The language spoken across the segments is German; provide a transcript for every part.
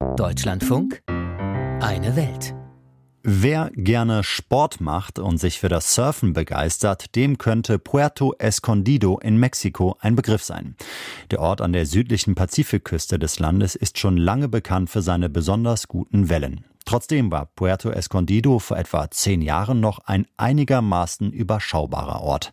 Deutschlandfunk, eine Welt. Wer gerne Sport macht und sich für das Surfen begeistert, dem könnte Puerto Escondido in Mexiko ein Begriff sein. Der Ort an der südlichen Pazifikküste des Landes ist schon lange bekannt für seine besonders guten Wellen. Trotzdem war Puerto Escondido vor etwa zehn Jahren noch ein einigermaßen überschaubarer Ort.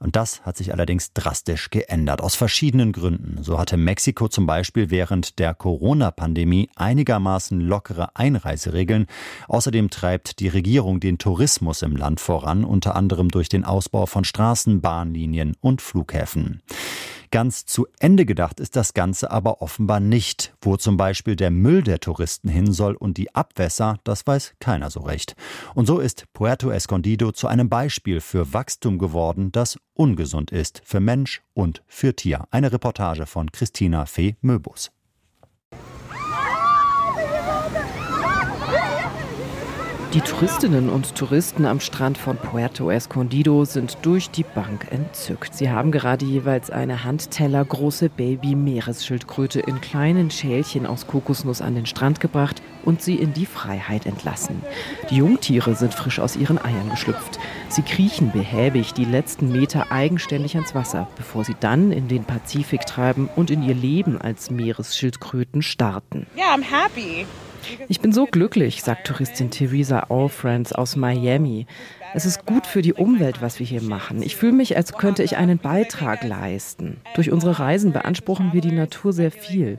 Und das hat sich allerdings drastisch geändert, aus verschiedenen Gründen. So hatte Mexiko zum Beispiel während der Corona-Pandemie einigermaßen lockere Einreiseregeln. Außerdem treibt die Regierung den Tourismus im Land voran, unter anderem durch den Ausbau von Straßen, Bahnlinien und Flughäfen. Ganz zu Ende gedacht ist das Ganze aber offenbar nicht. Wo zum Beispiel der Müll der Touristen hin soll und die Abwässer, das weiß keiner so recht. Und so ist Puerto Escondido zu einem Beispiel für Wachstum geworden, das ungesund ist für Mensch und für Tier. Eine Reportage von Christina Fee Möbus. Die Touristinnen und Touristen am Strand von Puerto Escondido sind durch die Bank entzückt. Sie haben gerade jeweils eine Handteller große Baby-Meeresschildkröte in kleinen Schälchen aus Kokosnuss an den Strand gebracht und sie in die Freiheit entlassen. Die Jungtiere sind frisch aus ihren Eiern geschlüpft. Sie kriechen behäbig die letzten Meter eigenständig ans Wasser, bevor sie dann in den Pazifik treiben und in ihr Leben als Meeresschildkröten starten. Yeah, I'm happy. Ich bin so glücklich, sagt Touristin Theresa Allfriends aus Miami. Es ist gut für die Umwelt, was wir hier machen. Ich fühle mich, als könnte ich einen Beitrag leisten. Durch unsere Reisen beanspruchen wir die Natur sehr viel.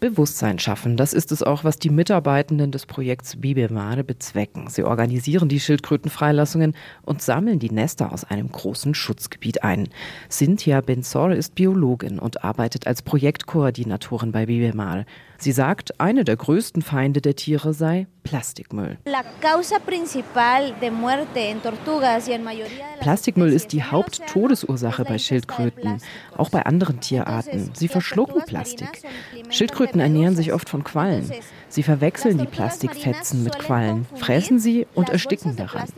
Bewusstsein schaffen, das ist es auch, was die Mitarbeitenden des Projekts Bibemare bezwecken. Sie organisieren die Schildkrötenfreilassungen und sammeln die Nester aus einem großen Schutzgebiet ein. Cynthia Bensor ist Biologin und arbeitet als Projektkoordinatorin bei Bibemare. Sie sagt, eine der größten Feinde der Tiere sei Plastikmüll. Plastikmüll ist die Haupttodesursache bei Schildkröten, auch bei anderen Tierarten. Sie verschlucken Plastik. Schildkröten ernähren sich oft von Quallen. Sie verwechseln die Plastikfetzen mit Quallen, fressen sie und ersticken daran.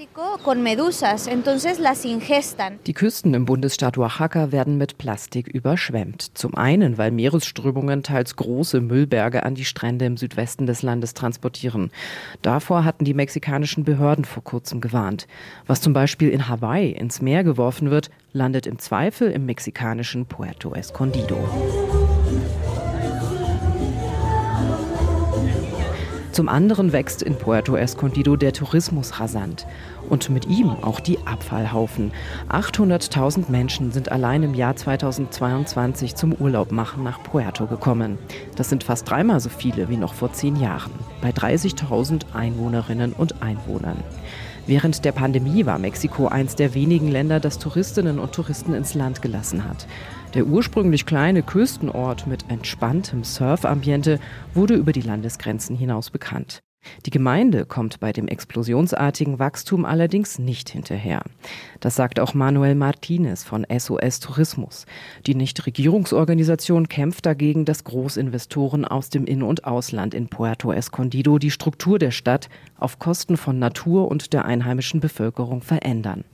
Die Küsten im Bundesstaat Oaxaca werden mit Plastik überschwemmt. Zum einen, weil Meeresströmungen teils große Müllberge an die Strände im Südwesten des Landes transportieren. Davor hatten die mexikanischen Behörden vor kurzem gewarnt. Was zum Beispiel in Hawaii ins Meer geworfen wird, landet im Zweifel im mexikanischen Puerto Escondido. Zum anderen wächst in Puerto Escondido der Tourismus rasant und mit ihm auch die Abfallhaufen. 800.000 Menschen sind allein im Jahr 2022 zum Urlaub machen nach Puerto gekommen. Das sind fast dreimal so viele wie noch vor zehn Jahren, bei 30.000 Einwohnerinnen und Einwohnern. Während der Pandemie war Mexiko eins der wenigen Länder, das Touristinnen und Touristen ins Land gelassen hat. Der ursprünglich kleine Küstenort mit entspanntem Surfambiente wurde über die Landesgrenzen hinaus bekannt. Die Gemeinde kommt bei dem explosionsartigen Wachstum allerdings nicht hinterher. Das sagt auch Manuel Martinez von SOS Tourismus. Die Nichtregierungsorganisation kämpft dagegen, dass Großinvestoren aus dem In- und Ausland in Puerto Escondido die Struktur der Stadt auf Kosten von Natur und der einheimischen Bevölkerung verändern.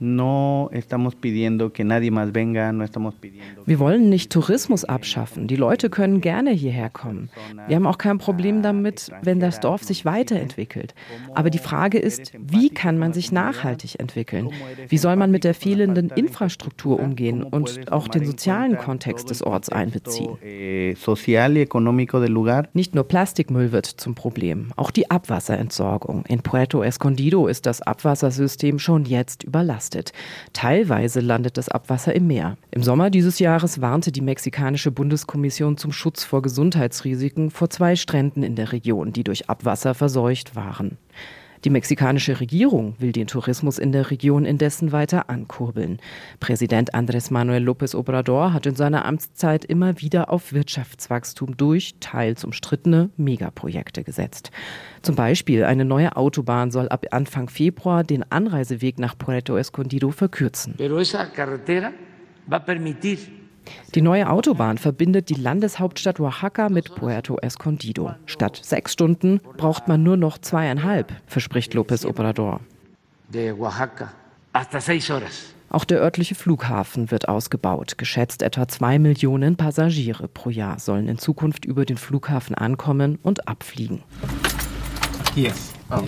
Wir wollen nicht Tourismus abschaffen. Die Leute können gerne hierher kommen. Wir haben auch kein Problem damit, wenn das Dorf sich weiterentwickelt. Aber die Frage ist, wie kann man sich nachhaltig entwickeln? Wie soll man mit der fehlenden Infrastruktur umgehen und auch den sozialen Kontext des Orts einbeziehen? Eh, nicht nur Plastikmüll wird zum Problem, auch die Abwasserentsorgung. In Puerto Escondido ist das Abwassersystem schon jetzt überlastet. Teilweise landet das Abwasser im Meer. Im Sommer dieses Jahres warnte die mexikanische Bundeskommission zum Schutz vor Gesundheitsrisiken vor zwei Stränden in der Region, die durch Abwasser verseucht waren. Die mexikanische Regierung will den Tourismus in der Region indessen weiter ankurbeln. Präsident Andrés Manuel López Obrador hat in seiner Amtszeit immer wieder auf Wirtschaftswachstum durch teils umstrittene Megaprojekte gesetzt. Zum Beispiel eine neue Autobahn soll ab Anfang Februar den Anreiseweg nach Puerto Escondido verkürzen. Pero esa carretera va a permitir die neue Autobahn verbindet die Landeshauptstadt Oaxaca mit Puerto Escondido. Statt sechs Stunden braucht man nur noch zweieinhalb, verspricht López Obrador. Auch der örtliche Flughafen wird ausgebaut. Geschätzt etwa zwei Millionen Passagiere pro Jahr sollen in Zukunft über den Flughafen ankommen und abfliegen. Hier. Oh.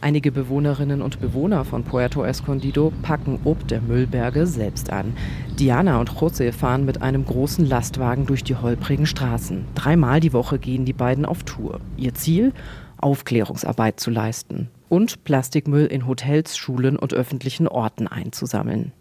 Einige Bewohnerinnen und Bewohner von Puerto Escondido packen ob der Müllberge selbst an. Diana und José fahren mit einem großen Lastwagen durch die holprigen Straßen. Dreimal die Woche gehen die beiden auf Tour. Ihr Ziel? Aufklärungsarbeit zu leisten und Plastikmüll in Hotels, Schulen und öffentlichen Orten einzusammeln.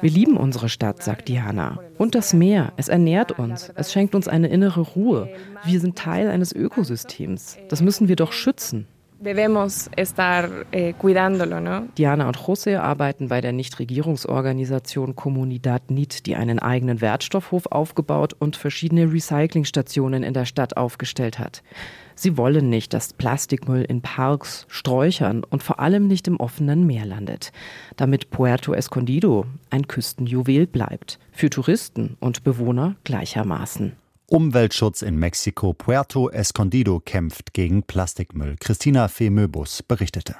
Wir lieben unsere Stadt, sagt Diana. Und das Meer. Es ernährt uns. Es schenkt uns eine innere Ruhe. Wir sind Teil eines Ökosystems. Das müssen wir doch schützen. Debemos estar eh, cuidándolo, ¿no? Diana und José arbeiten bei der Nichtregierungsorganisation Comunidad NIT, die einen eigenen Wertstoffhof aufgebaut und verschiedene Recyclingstationen in der Stadt aufgestellt hat. Sie wollen nicht, dass Plastikmüll in Parks, Sträuchern und vor allem nicht im offenen Meer landet, damit Puerto Escondido ein Küstenjuwel bleibt, für Touristen und Bewohner gleichermaßen. Umweltschutz in Mexiko. Puerto Escondido kämpft gegen Plastikmüll. Christina Femöbus berichtete.